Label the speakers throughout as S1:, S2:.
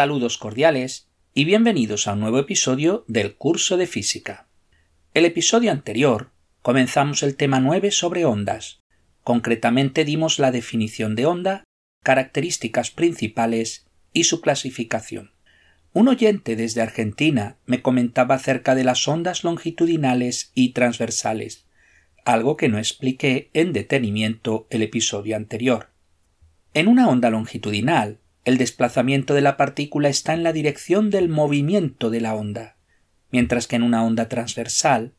S1: Saludos cordiales y bienvenidos a un nuevo episodio del curso de física. El episodio anterior comenzamos el tema 9 sobre ondas. Concretamente dimos la definición de onda, características principales y su clasificación. Un oyente desde Argentina me comentaba acerca de las ondas longitudinales y transversales, algo que no expliqué en detenimiento el episodio anterior. En una onda longitudinal, el desplazamiento de la partícula está en la dirección del movimiento de la onda, mientras que en una onda transversal,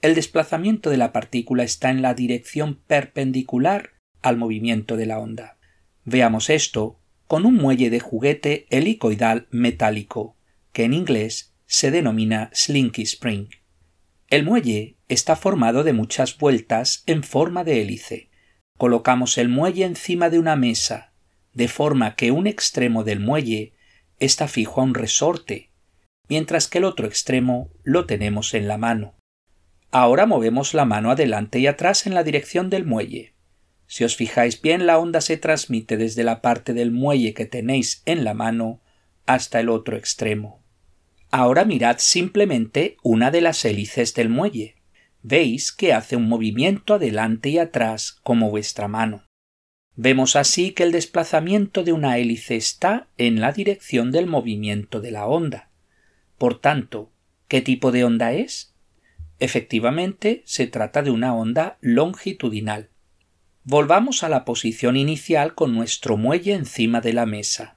S1: el desplazamiento de la partícula está en la dirección perpendicular al movimiento de la onda. Veamos esto con un muelle de juguete helicoidal metálico, que en inglés se denomina Slinky Spring. El muelle está formado de muchas vueltas en forma de hélice. Colocamos el muelle encima de una mesa, de forma que un extremo del muelle está fijo a un resorte, mientras que el otro extremo lo tenemos en la mano. Ahora movemos la mano adelante y atrás en la dirección del muelle. Si os fijáis bien, la onda se transmite desde la parte del muelle que tenéis en la mano hasta el otro extremo. Ahora mirad simplemente una de las hélices del muelle. Veis que hace un movimiento adelante y atrás como vuestra mano. Vemos así que el desplazamiento de una hélice está en la dirección del movimiento de la onda. Por tanto, ¿qué tipo de onda es? Efectivamente, se trata de una onda longitudinal. Volvamos a la posición inicial con nuestro muelle encima de la mesa.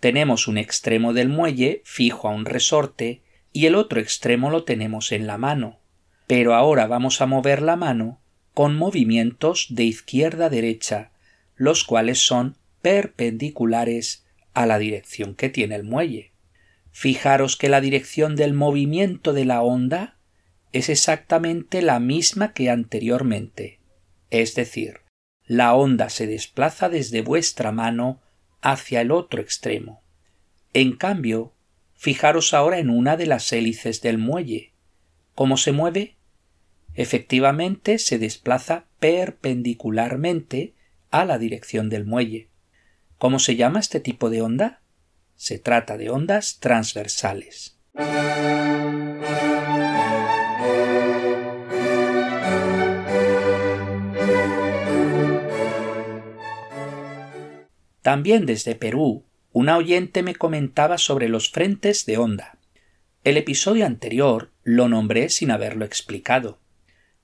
S1: Tenemos un extremo del muelle fijo a un resorte y el otro extremo lo tenemos en la mano. Pero ahora vamos a mover la mano con movimientos de izquierda a derecha los cuales son perpendiculares a la dirección que tiene el muelle. Fijaros que la dirección del movimiento de la onda es exactamente la misma que anteriormente, es decir, la onda se desplaza desde vuestra mano hacia el otro extremo. En cambio, fijaros ahora en una de las hélices del muelle. ¿Cómo se mueve? Efectivamente se desplaza perpendicularmente a la dirección del muelle. ¿Cómo se llama este tipo de onda? Se trata de ondas transversales. También desde Perú, una oyente me comentaba sobre los frentes de onda. El episodio anterior lo nombré sin haberlo explicado.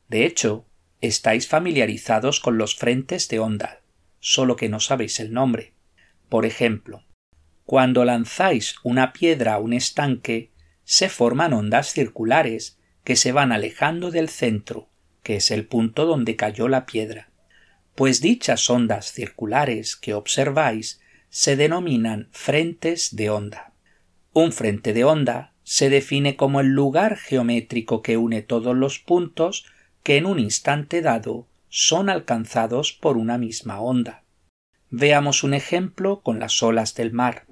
S1: De hecho, Estáis familiarizados con los frentes de onda, solo que no sabéis el nombre. Por ejemplo, cuando lanzáis una piedra a un estanque, se forman ondas circulares que se van alejando del centro, que es el punto donde cayó la piedra. Pues dichas ondas circulares que observáis se denominan frentes de onda. Un frente de onda se define como el lugar geométrico que une todos los puntos que en un instante dado son alcanzados por una misma onda. Veamos un ejemplo con las olas del mar.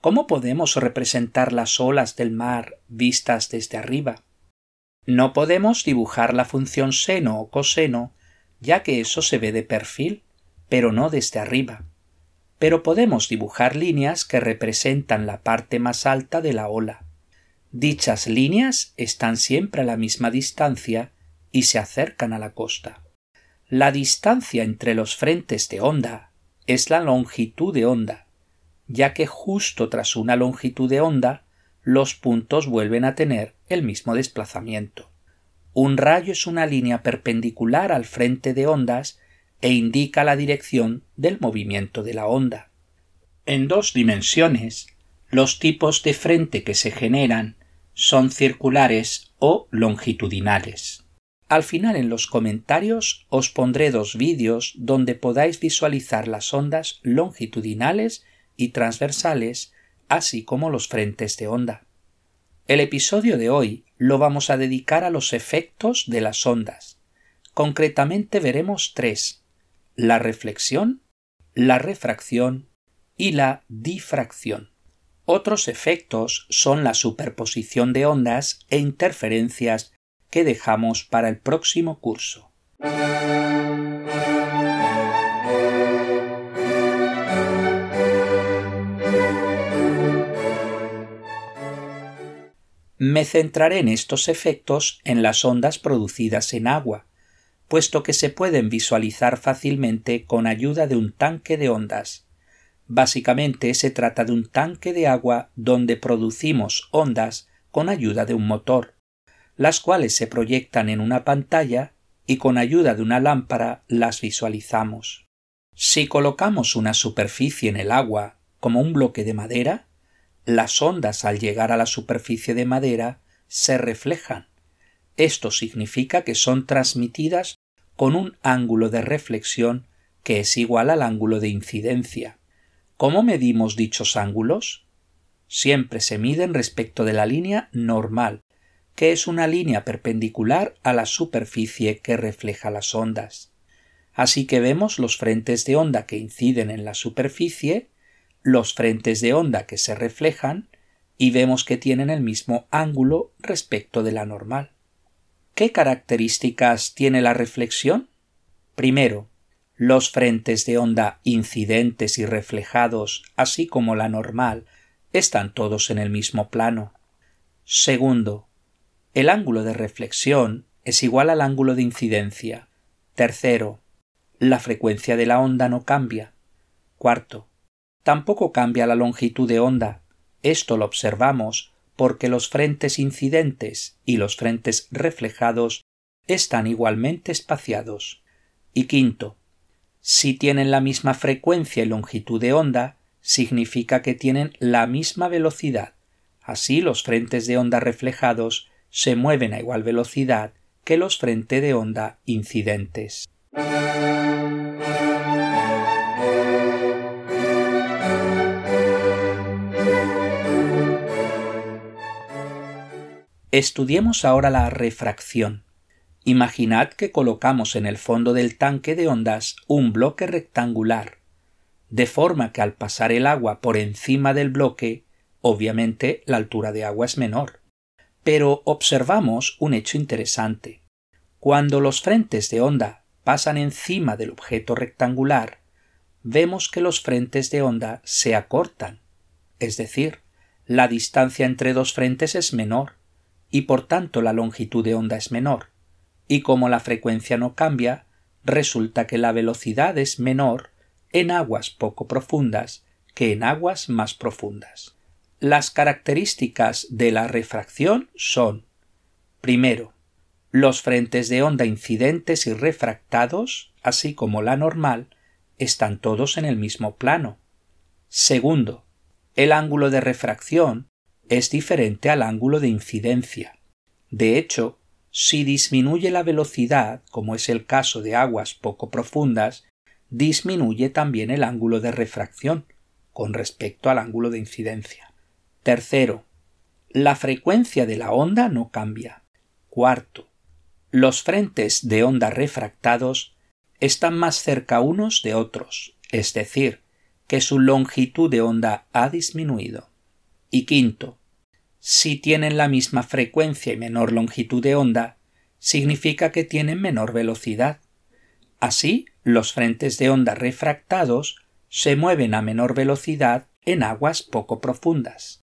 S1: ¿Cómo podemos representar las olas del mar vistas desde arriba? No podemos dibujar la función seno o coseno, ya que eso se ve de perfil, pero no desde arriba. Pero podemos dibujar líneas que representan la parte más alta de la ola. Dichas líneas están siempre a la misma distancia y se acercan a la costa. La distancia entre los frentes de onda es la longitud de onda, ya que justo tras una longitud de onda los puntos vuelven a tener el mismo desplazamiento. Un rayo es una línea perpendicular al frente de ondas e indica la dirección del movimiento de la onda. En dos dimensiones, los tipos de frente que se generan son circulares o longitudinales. Al final en los comentarios os pondré dos vídeos donde podáis visualizar las ondas longitudinales y transversales, así como los frentes de onda. El episodio de hoy lo vamos a dedicar a los efectos de las ondas. Concretamente veremos tres la reflexión, la refracción y la difracción. Otros efectos son la superposición de ondas e interferencias que dejamos para el próximo curso. Me centraré en estos efectos en las ondas producidas en agua, puesto que se pueden visualizar fácilmente con ayuda de un tanque de ondas. Básicamente se trata de un tanque de agua donde producimos ondas con ayuda de un motor, las cuales se proyectan en una pantalla y con ayuda de una lámpara las visualizamos. Si colocamos una superficie en el agua como un bloque de madera, las ondas al llegar a la superficie de madera se reflejan. Esto significa que son transmitidas con un ángulo de reflexión que es igual al ángulo de incidencia. ¿Cómo medimos dichos ángulos? Siempre se miden respecto de la línea normal, que es una línea perpendicular a la superficie que refleja las ondas. Así que vemos los frentes de onda que inciden en la superficie, los frentes de onda que se reflejan, y vemos que tienen el mismo ángulo respecto de la normal. ¿Qué características tiene la reflexión? Primero, los frentes de onda incidentes y reflejados, así como la normal, están todos en el mismo plano. Segundo, el ángulo de reflexión es igual al ángulo de incidencia. Tercero, la frecuencia de la onda no cambia. Cuarto, tampoco cambia la longitud de onda. Esto lo observamos porque los frentes incidentes y los frentes reflejados están igualmente espaciados. Y quinto, si tienen la misma frecuencia y longitud de onda, significa que tienen la misma velocidad. Así los frentes de onda reflejados se mueven a igual velocidad que los frentes de onda incidentes. Estudiemos ahora la refracción. Imaginad que colocamos en el fondo del tanque de ondas un bloque rectangular, de forma que al pasar el agua por encima del bloque, obviamente la altura de agua es menor. Pero observamos un hecho interesante. Cuando los frentes de onda pasan encima del objeto rectangular, vemos que los frentes de onda se acortan, es decir, la distancia entre dos frentes es menor, y por tanto la longitud de onda es menor, y como la frecuencia no cambia, resulta que la velocidad es menor en aguas poco profundas que en aguas más profundas. Las características de la refracción son primero, los frentes de onda incidentes y refractados, así como la normal, están todos en el mismo plano. Segundo, el ángulo de refracción es diferente al ángulo de incidencia. De hecho, si disminuye la velocidad, como es el caso de aguas poco profundas, disminuye también el ángulo de refracción con respecto al ángulo de incidencia. Tercero, la frecuencia de la onda no cambia. Cuarto, los frentes de onda refractados están más cerca unos de otros, es decir, que su longitud de onda ha disminuido. Y quinto, si tienen la misma frecuencia y menor longitud de onda, significa que tienen menor velocidad. Así, los frentes de onda refractados se mueven a menor velocidad en aguas poco profundas.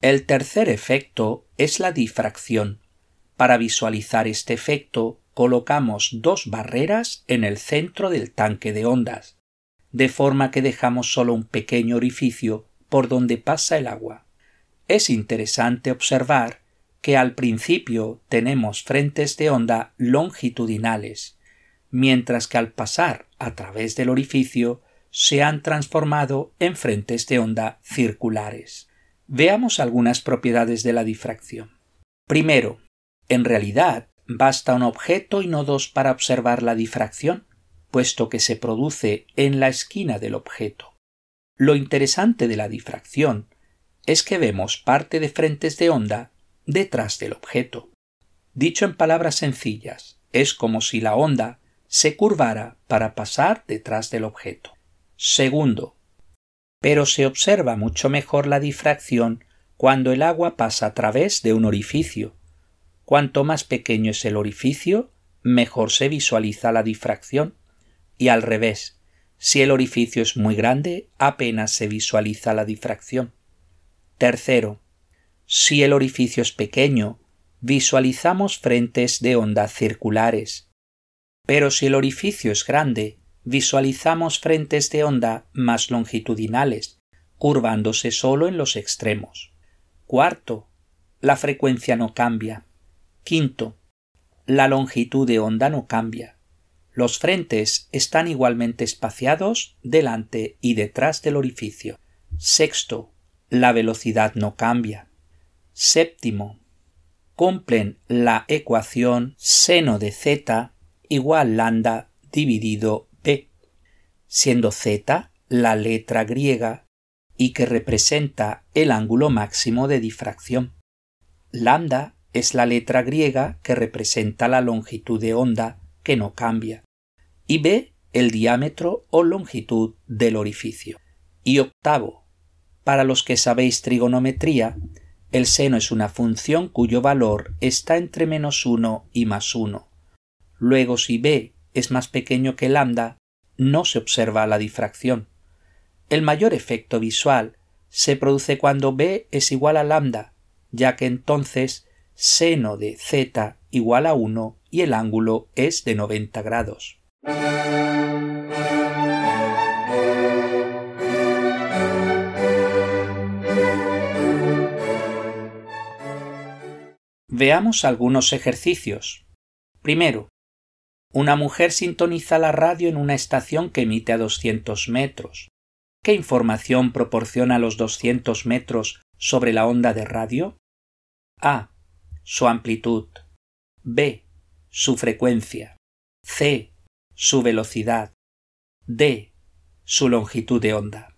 S1: El tercer efecto es la difracción. Para visualizar este efecto, colocamos dos barreras en el centro del tanque de ondas, de forma que dejamos solo un pequeño orificio por donde pasa el agua. Es interesante observar que al principio tenemos frentes de onda longitudinales, mientras que al pasar a través del orificio se han transformado en frentes de onda circulares. Veamos algunas propiedades de la difracción. Primero, en realidad, basta un objeto y no dos para observar la difracción, puesto que se produce en la esquina del objeto. Lo interesante de la difracción es que vemos parte de frentes de onda detrás del objeto. Dicho en palabras sencillas, es como si la onda se curvara para pasar detrás del objeto. Segundo, pero se observa mucho mejor la difracción cuando el agua pasa a través de un orificio, Cuanto más pequeño es el orificio, mejor se visualiza la difracción y al revés, si el orificio es muy grande, apenas se visualiza la difracción. Tercero, si el orificio es pequeño, visualizamos frentes de onda circulares. Pero si el orificio es grande, visualizamos frentes de onda más longitudinales, curvándose solo en los extremos. Cuarto, la frecuencia no cambia. Quinto, la longitud de onda no cambia. Los frentes están igualmente espaciados delante y detrás del orificio. Sexto, la velocidad no cambia. Séptimo, cumplen la ecuación seno de z igual lambda dividido b, siendo z la letra griega y que representa el ángulo máximo de difracción. Lambda es la letra griega que representa la longitud de onda que no cambia y b el diámetro o longitud del orificio. Y octavo, para los que sabéis trigonometría, el seno es una función cuyo valor está entre menos 1 y más 1. Luego, si b es más pequeño que lambda, no se observa la difracción. El mayor efecto visual se produce cuando b es igual a lambda, ya que entonces seno de z igual a 1 y el ángulo es de 90 grados. Veamos algunos ejercicios. Primero, una mujer sintoniza la radio en una estación que emite a 200 metros. ¿Qué información proporciona los 200 metros sobre la onda de radio? A. Su amplitud. B. Su frecuencia. C su velocidad. D. Su longitud de onda.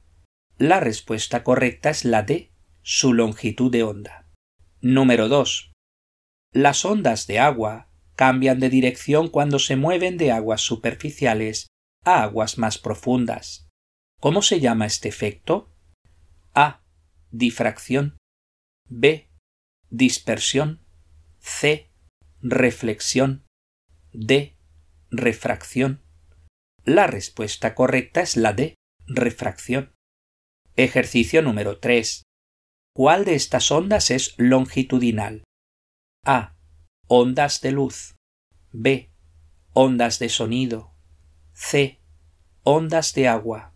S1: La respuesta correcta es la D. Su longitud de onda. Número 2. Las ondas de agua cambian de dirección cuando se mueven de aguas superficiales a aguas más profundas. ¿Cómo se llama este efecto? A. Difracción. B. Dispersión. C. Reflexión. D refracción. La respuesta correcta es la de refracción. Ejercicio número 3. ¿Cuál de estas ondas es longitudinal? A. Ondas de luz. B. Ondas de sonido. C. Ondas de agua.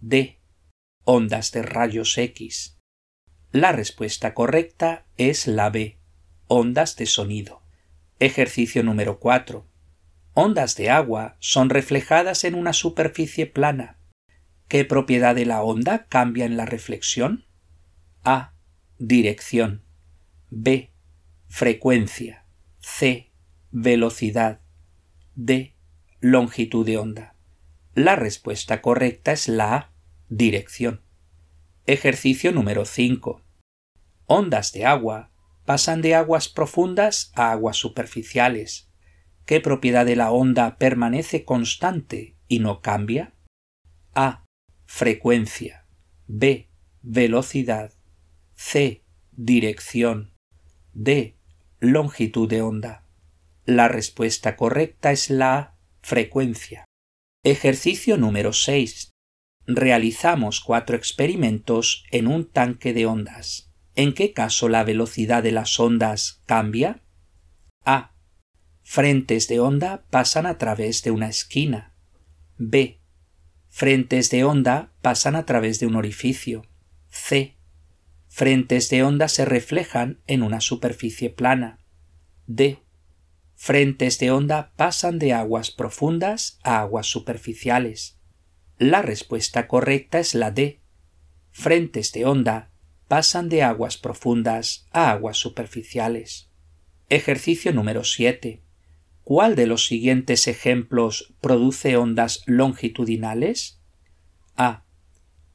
S1: D. Ondas de rayos X. La respuesta correcta es la B. Ondas de sonido. Ejercicio número 4 ondas de agua son reflejadas en una superficie plana. ¿Qué propiedad de la onda cambia en la reflexión? A. Dirección. B. Frecuencia. C. Velocidad. D. Longitud de onda. La respuesta correcta es la A. Dirección. Ejercicio número 5. Ondas de agua pasan de aguas profundas a aguas superficiales ¿Qué propiedad de la onda permanece constante y no cambia? A. Frecuencia. B. Velocidad. C. Dirección. D. Longitud de onda. La respuesta correcta es la frecuencia. Ejercicio número 6. Realizamos cuatro experimentos en un tanque de ondas. ¿En qué caso la velocidad de las ondas cambia? A frentes de onda pasan a través de una esquina. B. Frentes de onda pasan a través de un orificio. C. Frentes de onda se reflejan en una superficie plana. D. Frentes de onda pasan de aguas profundas a aguas superficiales. La respuesta correcta es la D. Frentes de onda pasan de aguas profundas a aguas superficiales. Ejercicio número 7. ¿Cuál de los siguientes ejemplos produce ondas longitudinales? A.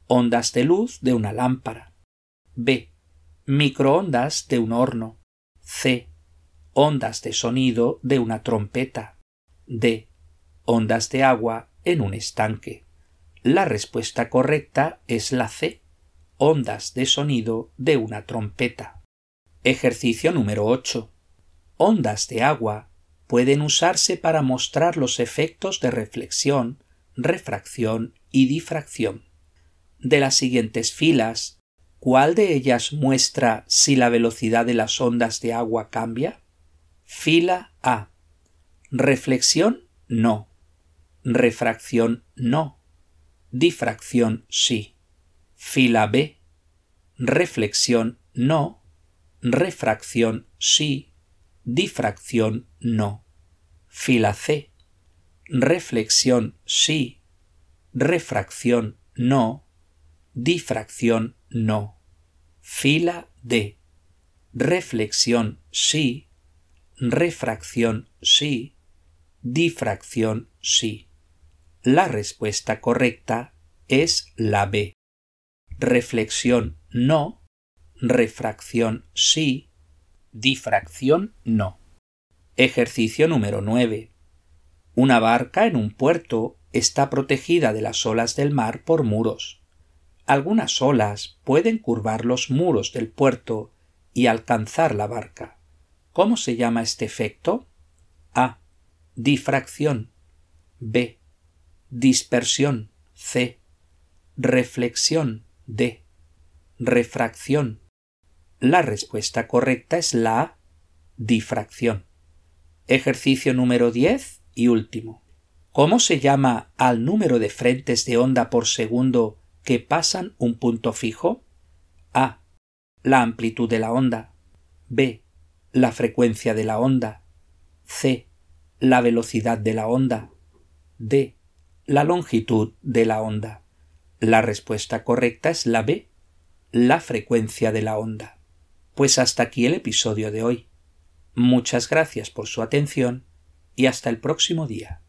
S1: Ondas de luz de una lámpara. B. Microondas de un horno. C. Ondas de sonido de una trompeta. D. Ondas de agua en un estanque. La respuesta correcta es la C. Ondas de sonido de una trompeta. Ejercicio número 8. Ondas de agua pueden usarse para mostrar los efectos de reflexión, refracción y difracción. De las siguientes filas, ¿cuál de ellas muestra si la velocidad de las ondas de agua cambia? Fila A. Reflexión no. Refracción no. Difracción sí. Fila B. Reflexión no. Refracción sí. Difracción no. Fila C. Reflexión sí. Refracción no. Difracción no. Fila D. Reflexión sí. Refracción sí difracción sí. La respuesta correcta es la B. Reflexión no, refracción sí, difracción no. Ejercicio número 9. Una barca en un puerto está protegida de las olas del mar por muros. Algunas olas pueden curvar los muros del puerto y alcanzar la barca. ¿Cómo se llama este efecto? A difracción, B, dispersión, C, reflexión, D, refracción. La respuesta correcta es la difracción. Ejercicio número 10 y último. ¿Cómo se llama al número de frentes de onda por segundo que pasan un punto fijo? A. La amplitud de la onda. B. La frecuencia de la onda. C la velocidad de la onda. D. La longitud de la onda. La respuesta correcta es la B. La frecuencia de la onda. Pues hasta aquí el episodio de hoy. Muchas gracias por su atención y hasta el próximo día.